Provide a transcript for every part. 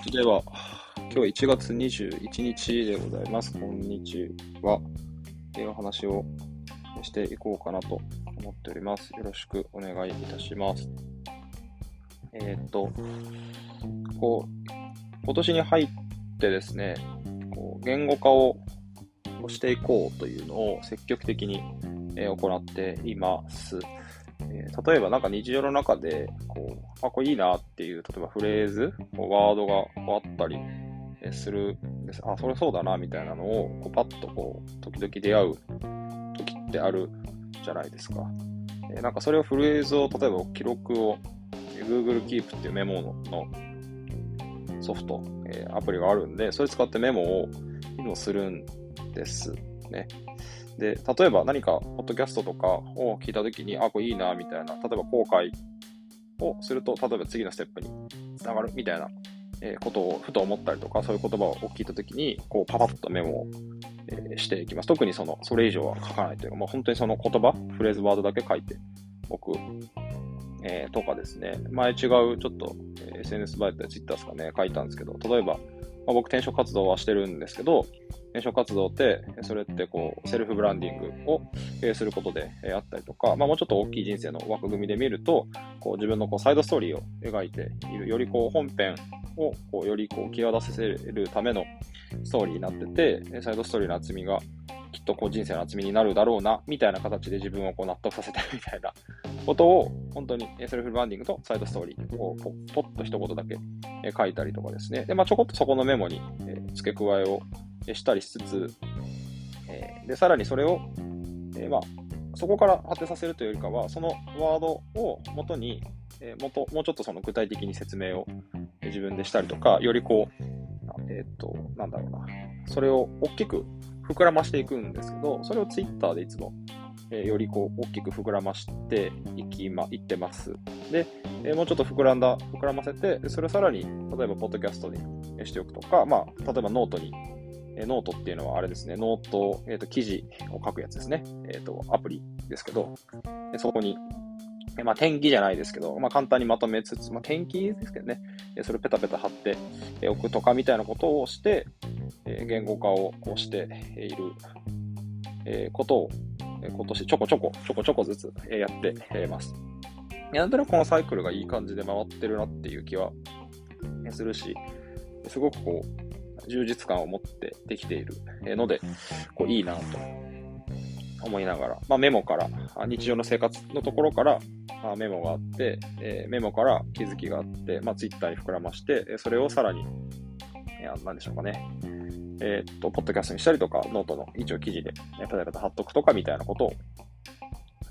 ーと、では、今日1月21日でございます。こんにちは。えーお話をしていこうかなと思っております。よろしくお願いいたします。えっ、と、こう、今年に入ってですね、こう言語化をしていこうというのを積極的に、えー行っています。えー例えばなんか日常の中で、こう、あ、これいいなっていう、例えばフレーズ、こうワードがこうあったりするんです。あ、それそうだな、みたいなのを、こうパッとこう、時々出会う時ってあるじゃないですか。えーなんかそれをフレーズを、例えば記録を、えー Google Keep っていうメモのソフト、えーアプリがあるんで、それ使ってメモをいつもするんですね。で、例えば何か、ポッドキャストとかを聞いたときに、あ、これいいな、みたいな、例えば後悔をすると、例えば次のステップにつながるみたいな、えことをふと思ったりとか、そういう言葉を聞いたときに、こう、パパッとメモを、えしていきます。特にその、それ以上は書かないというか、もう本当にその言葉、フレーズ、ワードだけ書いておく、えーとかですね。前違う、ちょっと、え SNS バイトや Twitter ですかね、書いたんですけど、例えば、まあ、僕転職活動はしてるんですけど、転職活動って、それってこう、セルフブランディングをえすることでえあったりとか、まあもうちょっと大きい人生の枠組みで見ると、こう自分のこうサイドストーリーを描いている、よりこう本編をこうよりこう際立たせるためのストーリーになってて、サイドストーリーの厚みがきっとこう人生の厚みになるだろうな、みたいな形で自分をこう納得させてるみたいなことを、本当にセルフブランディングとサイドストーリーをポポッと一言だけ書いたりとかですね。で、まあちょこっとそこのメモに付け加えをしたりしつつ、えーで、さらにそれを、えーまあ、そこから当てさせるというよりかは、そのワードを元に、えーもともうちょっとその具体的に説明を自分でしたりとか、よりこう、えっ、と、なんだろうな、それを大きく膨らましていくんですけど、それをツイッターでいつも、えーよりこう大きく膨らましていきま、いってます。で、えーもうちょっと膨らんだ、膨らませて、それをさらに、例えば、ポッドキャストにしておくとか、まあ、例えばノートに、えノートっていうのはあれですね、ノート、えっ、と、記事を書くやつですね。えっ、と、アプリですけど、でそこに、えまあ、転記じゃないですけど、まあ、簡単にまとめつつ、まあ、転記ですけどね、えそれペタペタ貼ってえーおくとかみたいなことをして、え言語化をこうしている、えことを、え今年ちょこちょこ、ちょこちょこずつ、えやってえます。なんとなくこのサイクルがいい感じで回ってるなっていう気はするし、すごくこう、充実感を持ってできているえーので、こういいなと思いながら、まあ、メモから、あ日常の生活のところから、あメモがあって、えーメモから気づきがあって、まあ、ツイッターに膨らまして、えーそれをさらに、いや、なんでしょうかね。えーっと、ポッドキャストにしたりとか、ノートの一応記事で、ね、ペタペタ貼っとくとかみたいなことを、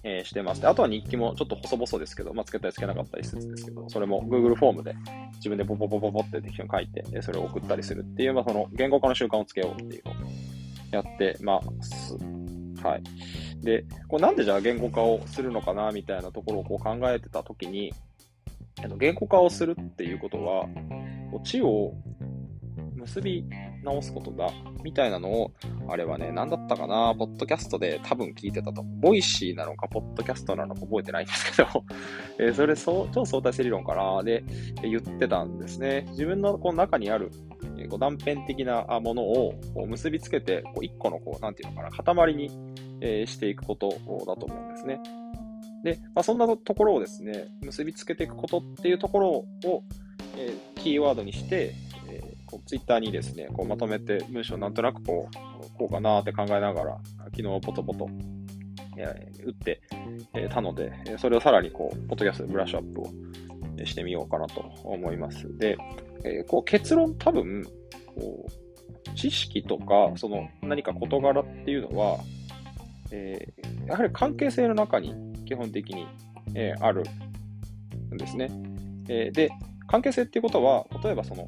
えーしてます。あとは日記もちょっと細々ですけど、まあ、つけたりつけなかったりしつつですけど、それも Google フォームで自分でポポポポポって適当に書いて、それを送ったりするっていう、まあ、その言語化の習慣をつけようっていうのをやってます。はい。で、こうなんでじゃあ言語化をするのかなみたいなところをこう考えてたときに、言語化をするっていうことは、地を結び直すことだ、みたいなのを、あれはね、何だったかな、ポッドキャストで多分聞いてたと。ボイシーなのか、ポッドキャストなのか覚えてないんですけど、えそれ、そう超相対性理論かな、で、え言ってたんですね。自分のこの中にある、えーこう断片的なものをこう結びつけて、こう一個のこう、なんていうのかな、塊に、えしていくことだと思うんですね。で、まあ、そんなところをですね、結びつけていくことっていうところを、えーキーワードにして、こうツイッターにですね、こうまとめて文章なんとなくこう、こうかなって考えながら、昨日ポトポト、え打って、えたので、それをさらにこう、ポッドキャストでブラッシュアップをしてみようかなと思います。で、えこう結論多分、こう知識とか、その何か事柄っていうのは、えーやはり関係性の中に基本的に、えーあるんですね。えーで、関係性っていうことは、例えばその、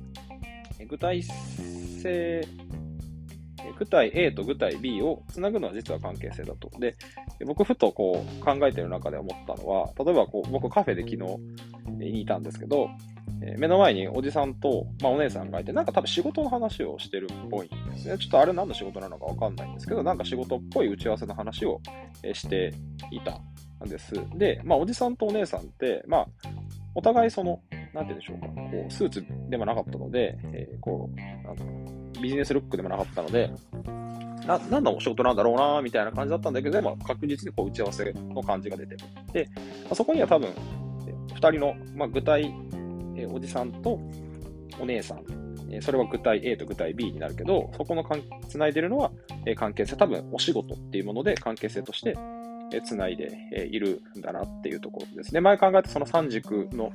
具体性、具体 A と具体 B をつなぐのは実は関係性だと。で、僕ふとこう考えてる中で思ったのは、例えばこう僕カフェで昨日にいたんですけど、え目の前におじさんと、まあ、お姉さんがいて、なんか多分仕事の話をしてるっぽいんですね。ちょっとあれ何の仕事なのかわかんないんですけど、なんか仕事っぽい打ち合わせの話をしていたんです。で、まあ、おじさんとお姉さんって、まあ、お互いその、なんて言うんでしょうか、こう、スーツでもなかったので、えー、こう、あの、ビジネスルックでもなかったので、な、なんだお仕事なんだろうな、みたいな感じだったんだけど、まあ、確実にこう打ち合わせの感じが出て。る。で、まあ、そこには多分、二人の、まあ、具体、えー、おじさんとお姉さん、えー、それは具体 A と具体 B になるけど、そこのつないでるのは、えー、関係性、多分お仕事っていうもので関係性として、つないでいるんだなっていうところですね。前考えたその3軸の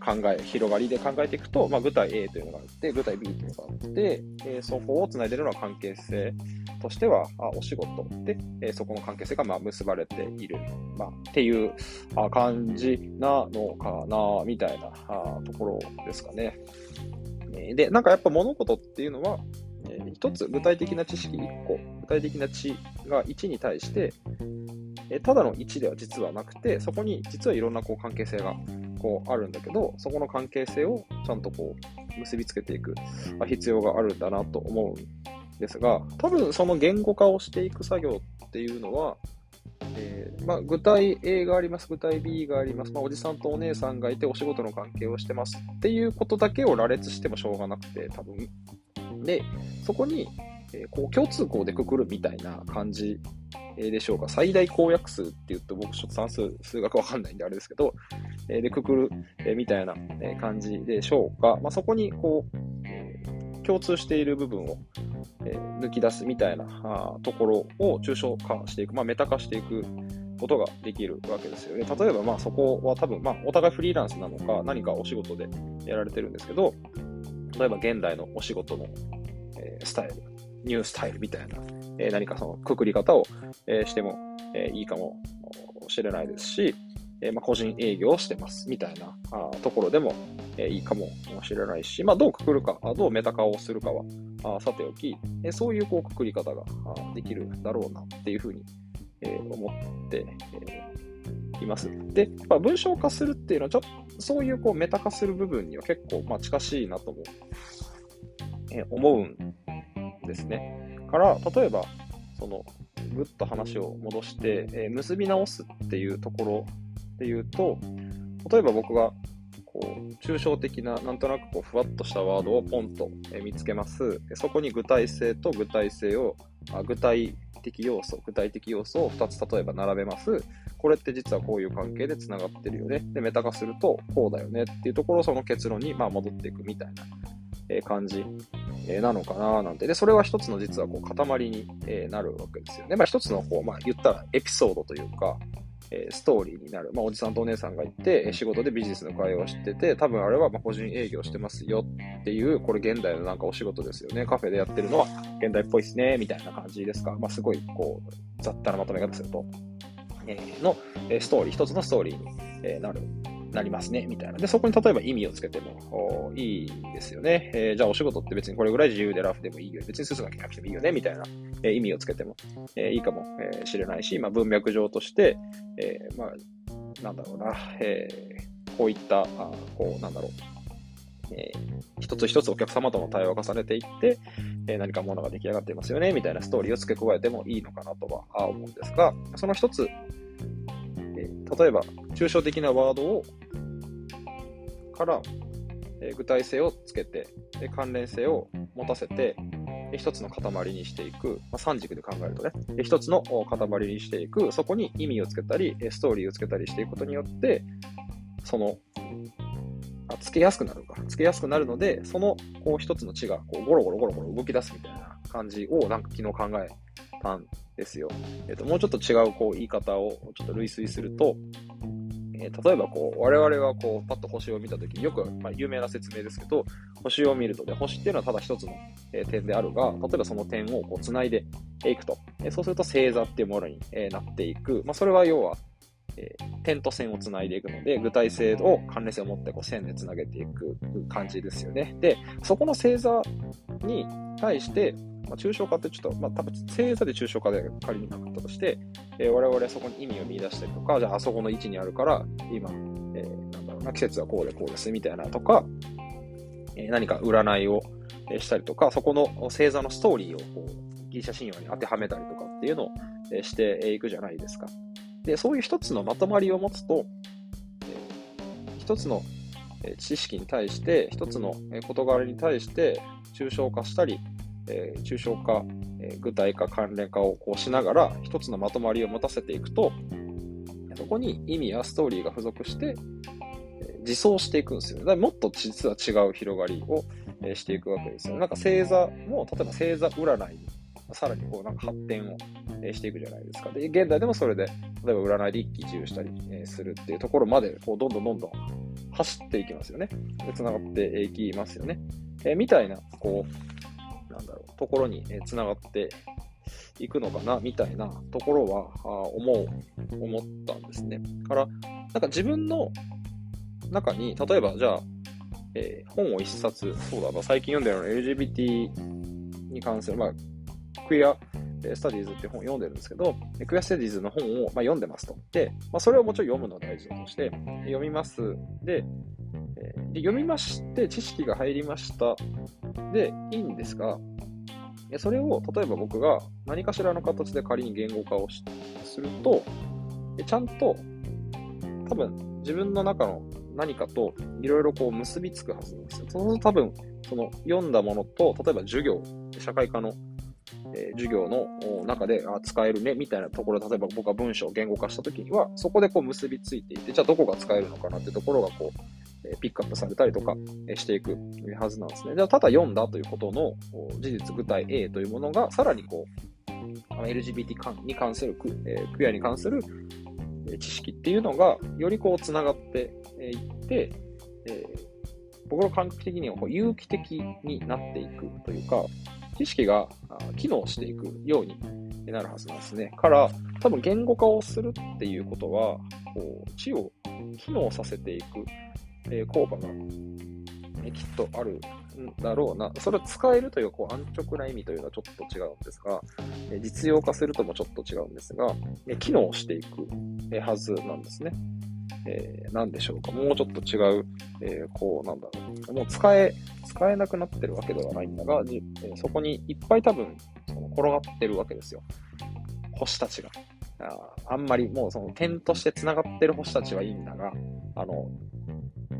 考え、広がりで考えていくと、まあ、具体 A というのがあって、具体 B というのがあって、そこをつないでいるのは関係性としては、お仕事で、そこの関係性がま結ばれている、まあ、っていう感じなのかな、みたいなところですかね。で、なんかやっぱ物事っていうのは、一つ具体的な知識1個、具体的な知が1に対して、えただの1では実はなくて、そこに実はいろんなこう関係性がこうあるんだけど、そこの関係性をちゃんとこう結びつけていく必要があるんだなと思うんですが、多分その言語化をしていく作業っていうのは、えー、まあ、具体 A があります、具体 B があります、まあ、おじさんとお姉さんがいてお仕事の関係をしてますっていうことだけを羅列してもしょうがなくて、多分。で、そこに、えー、こう共通項でくくるみたいな感じでしょうか。最大公約数って言うと僕ちょっと算数、数学わかんないんであれですけど、えで、くくる、えみたいな感じでしょうか。まあ、そこにこう、共通している部分を、え抜き出すみたいなあところを抽象化していく、まあ、メタ化していくことができるわけですよね。例えば、まあそこは多分、まあお互いフリーランスなのか何かお仕事でやられてるんですけど、例えば現代のお仕事の、えスタイル、ニュースタイルみたいな、え何かそのくくり方を、えしても、えいいかもしれないですし、えまあ個人営業をしてますみたいなあところでも、えいいかもしれないし、まあ、どうくくるか、どうメタ化をするかはあさておき、えそういうこうくくり方ができるだろうなっていうふうに、え思って、えいます。で、まあ、文章化するっていうのは、ちょっとそういうこうメタ化する部分には結構まあ近しいなとも、え思うんですね。から、例えば、その、ぐっと話を戻して、えー、結び直すっていうところで言うと、例えば僕が、こう、抽象的な、なんとなくこう、ふわっとしたワードをポンと見つけます。そこに具体性と具体性を、あ具体的要素、具体的要素を2つ例えば並べます。これって実はこういう関係で繋がってるよね。で、メタ化するとこうだよねっていうところをその結論にまあ戻っていくみたいなえ感じ、えなのかななんて。で、それは一つの実はこう塊に、えなるわけですよね。まあ一つのこう、まあ言ったらエピソードというか、えストーリーになる。まあおじさんとお姉さんがいて、仕事でビジネスの会話をしてて、多分あれはま個人営業してますよっていう、これ現代のなんかお仕事ですよね。カフェでやってるのは現代っぽいっすね、みたいな感じですか。まあすごいこう、雑多なまとめ方すると。えの、えストーリー、一つのストーリーに、えなるなりますね、みたいな。で、そこに例えば意味をつけてもいいですよね。えー、じゃあお仕事って別にこれぐらい自由でラフでもいいよ。別にスーツが着なくてもいいよね、みたいな、えー、意味をつけても、えー、いいかもしれないし、まあ、文脈上として、え、まあ、なんだろうな、え、こういった、あこう、なんだろう。えー、一つ一つお客様との対話を重ねていって、え、何かものが出来上がっていますよね、みたいなストーリーを付け加えてもいいのかなとは思うんですが、その一つ、例えば、抽象的なワードをから、えー、具体性をつけて、で関連性を持たせて、一つの塊にしていく、まあ、三軸で考えるとね、一つの塊にしていく、そこに意味をつけたり、ストーリーをつけたりしていくことによって、その、あつけやすくなるか、つけやすくなるので、そのこう一つの血がこうゴロゴロゴロゴロ動き出すみたいな感じをなんか昨日考えたんですよ。えっ、と、もうちょっと違うこう言い方をちょっと類推すると、えー、例えばこう、我々はこう、パッと星を見た時によく、まあ、有名な説明ですけど、星を見るとね、星っていうのはただ一つの、え、点であるが、例えばその点をこう、繋いでいくと。えー、そうすると星座っていうものに、え、なっていく。まあ、それは要は、えー、点と線をつないでいくので、具体性を関連性を持ってこう線でつなげていく感じですよね。で、そこの星座に対して、まあ、抽象化ってちょっと、まあ、多分星座で抽象化で仮になかったとして、えー、我々はそこに意味を見出したりとか、じゃああそこの位置にあるから、今、えー、なんだろうな、季節はこうでこうですみたいなとか、え、何か占いをしたりとか、そこの星座のストーリーをこうギリシャ神話に当てはめたりとかっていうのをしていくじゃないですか。で、そういう一つのまとまりを持つと、一つの知識に対して、一つの事柄に対して抽象化したり、抽象化、具体化、関連化をこうしながら、一つのまとまりを持たせていくと、そこに意味やストーリーが付属して、自走していくんですよね。だからもっと実は違う広がりを、していくわけですよね。なんか星座も、例えば星座占いさらにこうなんか発展をしていくじゃないですか。で、現代でもそれで、例えば占いで一喜一憂したりするっていうところまで、こうどんどんどんどん走っていきますよね。で、繋がっていきますよね。えみたいな、こう、なんだろう、ところに繋がっていくのかな、みたいなところは、あ思う、思ったんですね。から、なんか自分の中に、例えばじゃあ、えー、本を一冊、そうだ、まあ、最近読んでるの LGBT に関する、まあ、クエアスタディーズって本を読んでるんですけど、クエアスタディーズの本を、まあ、読んでますと。で、まあ、それをもちろん読むのは大事だとして、読みます。で、えー、で読みまして、知識が入りました。で、いいんですが、それを例えば僕が何かしらの形で仮に言語化をすると、ちゃんと多分自分の中の何かといろいろこう結びつくはずなんですよ。そうすると多分その読んだものと、例えば授業、社会科のえ、授業の中であ使えるねみたいなところ、例えば僕が文章を言語化したときには、そこでこう結びついていて、じゃあどこが使えるのかなってところがこう、えピックアップされたりとかしていくはずなんですね。じゃあただ読んだということの事実具体 A というものが、さらにこう、LGBT に関する、え、クエアに関する知識っていうのが、よりこう繋がっていって、え、僕の感覚的にはこう有機的になっていくというか、知識が機能していくようになるはずなんですね。から、多分言語化をするっていうことは、こう知を機能させていく、え効果が、えきっとあるんだろうな。それを使えるというこう安直な意味というのはちょっと違うんですが、え実用化するともちょっと違うんですが、え機能していく、えはずなんですね。えー、何でしょうか。もうちょっと違う、えー、こう、なんだろう。もう使え、使えなくなってるわけではないんだが、じえー、そこにいっぱい多分、その転がってるわけですよ。星たちが。ああんまりもうその点として繋がってる星たちはいいんだが、あの、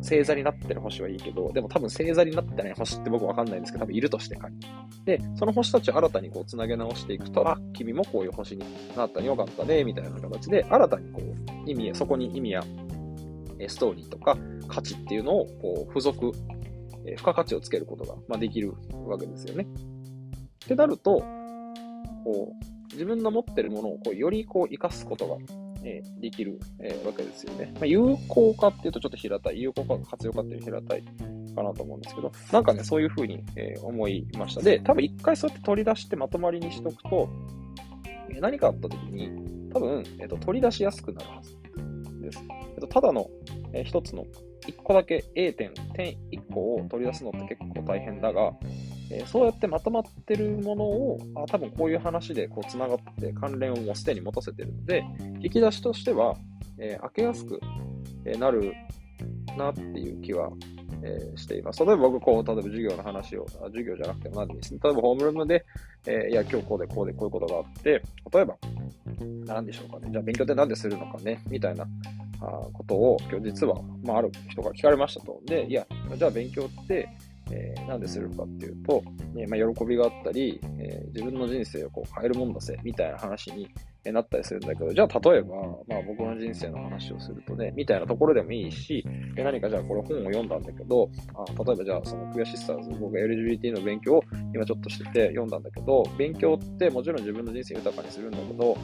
星座になってる星はいいけど、でも多分星座になってない星って僕わかんないんですけど、多分いるとして仮に。で、その星たちを新たにこう繋げ直していくと、あ、君もこういう星になったによかったね、みたいな形で、新たにこう、意味、そこに意味やストーリーとか価値っていうのをこう付属、付加価値をつけることが、まできるわけですよね。ってなると、こう自分の持ってるものをこうよりこう活かすことが、えできる、えわけですよね。まあ、有効化っていうとちょっと平たい、有効化か活用化っていう平たいかなと思うんですけど、なんかね、そういうふうに、え思いました。で、多分一回そうやって取り出してまとまりにしとくと、何かあった時に、多分、えっと、取り出しやすくなるはずです。えっと、ただの、えー、一つの1個だけ A 点、点1個を取り出すのって結構大変だが、えー、そうやってまとまってるものを、あ多分こういう話でこう繋がって関連をもうすでに持たせてるので、引き出しとしては、えー、開けやすくなるなっていう気は、え、しています。例えば僕、こう、例えば授業の話を、授業じゃなくても何ですね。例えばホームルームで、え、いや、今日こうでこうでこういうことがあって、例えば、何でしょうかね。じゃあ勉強って何でするのかねみたいなあことを今日実は、まあ、ある人が聞かれましたと。で、いや、じゃあ勉強って、えー、なんでするかっていうと、えまあ、喜びがあったり、えー、自分の人生をこう変えるもんだせ、みたいな話になったりするんだけど、じゃあ例えば、まあ僕の人生の話をするとね、みたいなところでもいいし、何かじゃあこれ本を読んだんだけど、あ例えばじゃあそのクヤシスターズ、僕が LGBT の勉強を今ちょっとしてて読んだんだけど、勉強ってもちろん自分の人生豊かにするんだけど、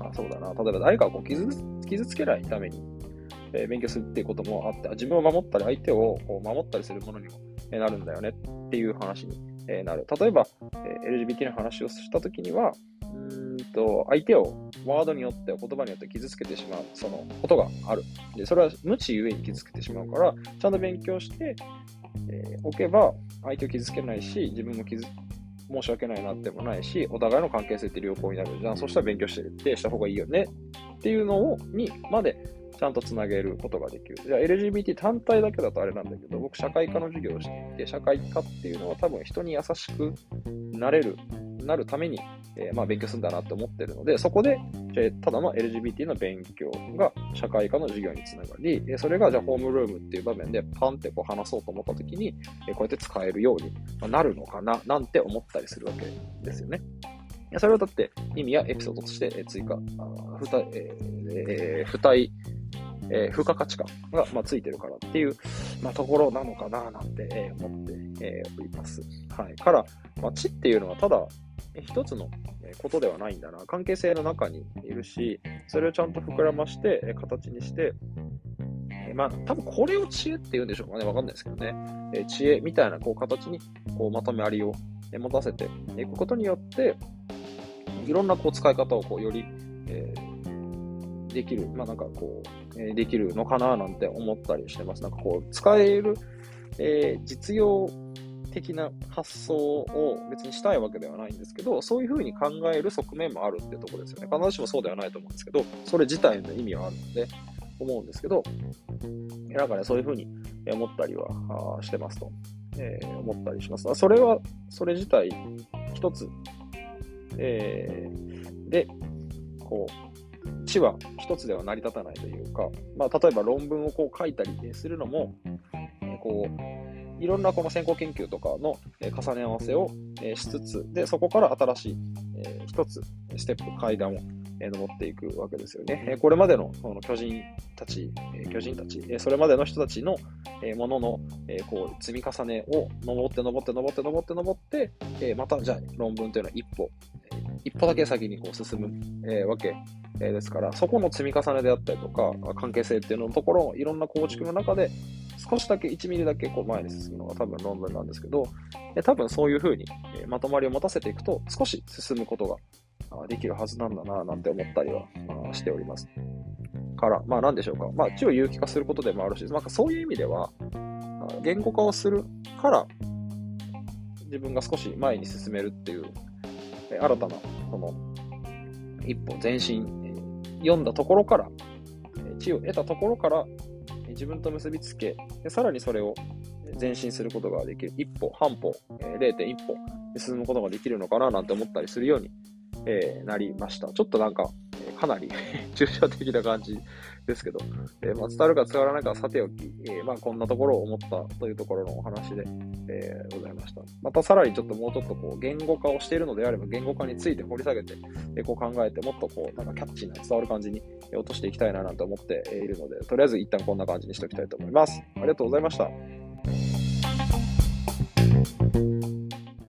あそうだな、例えば誰かをこう傷傷つけないために、え、勉強するっていうこともあって、自分を守ったり相手を守ったりするものにもなるんだよねっていう話になる。例えば、え、LGBT の話をしたときには、うんと相手をワードによって、言葉によって傷つけてしまう、そのことがある。で、それは無知ゆえに傷つけてしまうから、ちゃんと勉強して、えー、おけば、相手を傷つけないし、自分も傷申し訳ないなってもないし、お互いの関係性って良好になるじゃん。そしたら勉強してってした方がいいよねっていうのを、にまでちゃんとつなげることができる。じゃあ LGBT 単体だけだとあれなんだけど、僕社会科の授業をしていて、社会科っていうのは多分人に優しくなれるなるために、えー、まあ、勉強するんだなって思ってるので、そこで、えただの LGBT の勉強が社会科の授業につながり、えそれがじゃあホームルームっていう場面でパンってこう話そうと思った時に、えこうやって使えるようになるのかな、なんて思ったりするわけですよね。それをだって意味やエピソードとして追加、付帯、えー、付帯、えー、付加価値観が、まあ、ついてるからっていう、まあ、ところなのかななんて、えー、思って、えー、おります。はい。から、まあ、知っていうのはただ、一つのことではないんだな。関係性の中にいるし、それをちゃんと膨らまして、形にして、まあ、多分これを知恵って言うんでしょうかね。わかんないですけどね。え知恵みたいなこう形にこうまとめありを持たせていくことによって、いろんなこう使い方をこうより、えー、できる、まあなんかこう、えー、できるのかななんて思ったりしてます。なんかこう、使える、えー、実用的な発想を別にしたいわけではないんですけど、そういうふうに考える側面もあるってとこですよね。必ずしもそうではないと思うんですけど、それ自体の意味はあるので、思うんですけど、なんかね、そういうふうに思ったりはしてますと、えー、思ったりします。それは、それ自体、一つえー、で、こう、知は一つでは成り立たないというか、まあ、例えば論文をこう書いたりするのも、こう、いろんなこの先行研究とかの重ね合わせをしつつ、で、そこから新しい一つステップ、階段を登っていくわけですよね。これまでのこの巨人たち、巨人たち、それまでの人たちのもののこう積み重ねを登って登って登って登って登って、またじゃあ論文というのは一歩、一歩だけ先にこう進むえわけですから、そこの積み重ねであったりとか、関係性っていうののところをいろんな構築の中で、少しだけ1ミリだけこう前に進むのが多分論文なんですけど、多分そういうふうにまとまりを持たせていくと少し進むことができるはずなんだななんて思ったりはしております。から、まあ何でしょうか。まあ知を有機化することでもあるし、なんかそういう意味では、言語化をするから自分が少し前に進めるっていう、新たな、その、一歩前進、読んだところから、知を得たところから、自分と結びつけ、さらにそれを前進することができる。一歩、半歩、0.1歩進むことができるのかななんて思ったりするようにえ、なりました。ちょっとなんか、かなり 抽象的な感じですけど、えー、まあ、伝わるか伝わらないかはさておき、えまあ、こんなところを思ったというところのお話で、えございました。またさらにちょっともうちょっとこう、言語化をしているのであれば、言語化について掘り下げて、えこう考えて、もっとこう、なんかキャッチーな伝わる感じに落としていきたいななんて思っているので、とりあえず一旦こんな感じにしておきたいと思います。ありがとうございました。